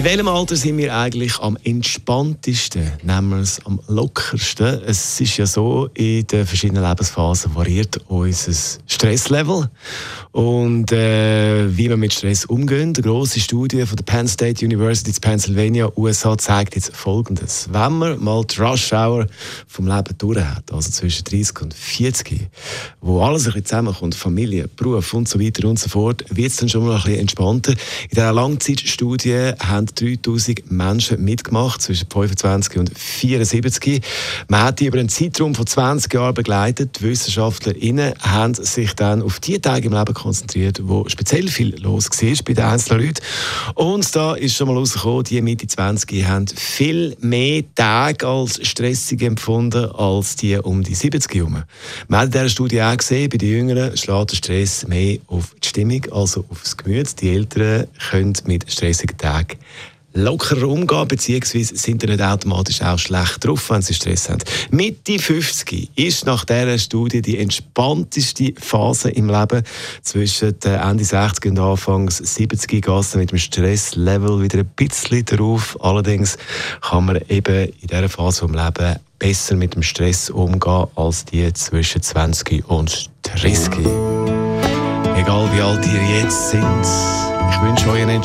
in welchem Alter sind wir eigentlich am entspanntesten, es am lockersten? Es ist ja so, in den verschiedenen Lebensphasen variiert unser Stresslevel und äh, wie wir mit Stress umgehen. Eine grosse Studie von der Penn State University in Pennsylvania, USA, zeigt jetzt Folgendes. Wenn man mal die Rush Hour vom Leben durch hat, also zwischen 30 und 40, wo alles ein bisschen zusammenkommt, Familie, Beruf und so weiter und so fort, wird es dann schon mal ein bisschen entspannter. In dieser Langzeitstudie haben 3000 Menschen mitgemacht, zwischen 25 und 74. Man hat die über einen Zeitraum von 20 Jahren begleitet. Die WissenschaftlerInnen haben sich dann auf die Tage im Leben konzentriert, wo speziell viel los war bei den einzelnen Leuten. Und da ist schon mal rausgekommen, die Mitte 20 haben viel mehr Tage als stressig empfunden als die um die 70 herum. Man hat in dieser Studie auch gesehen, bei den Jüngeren schlägt der Stress mehr auf die Stimmung, also auf das Gemüt. Die Älteren können mit stressigen Tagen lockerer umgehen, beziehungsweise sind dann nicht automatisch auch schlecht drauf, wenn sie Stress haben. Mitte 50 ist nach dieser Studie die entspannteste Phase im Leben. Zwischen Ende 60 und Anfang 70 geht mit dem Stresslevel wieder ein bisschen drauf. Allerdings kann man eben in dieser Phase des Lebens besser mit dem Stress umgehen als die zwischen 20 und 30. Egal wie alt ihr jetzt sind, ich wünsche euch einen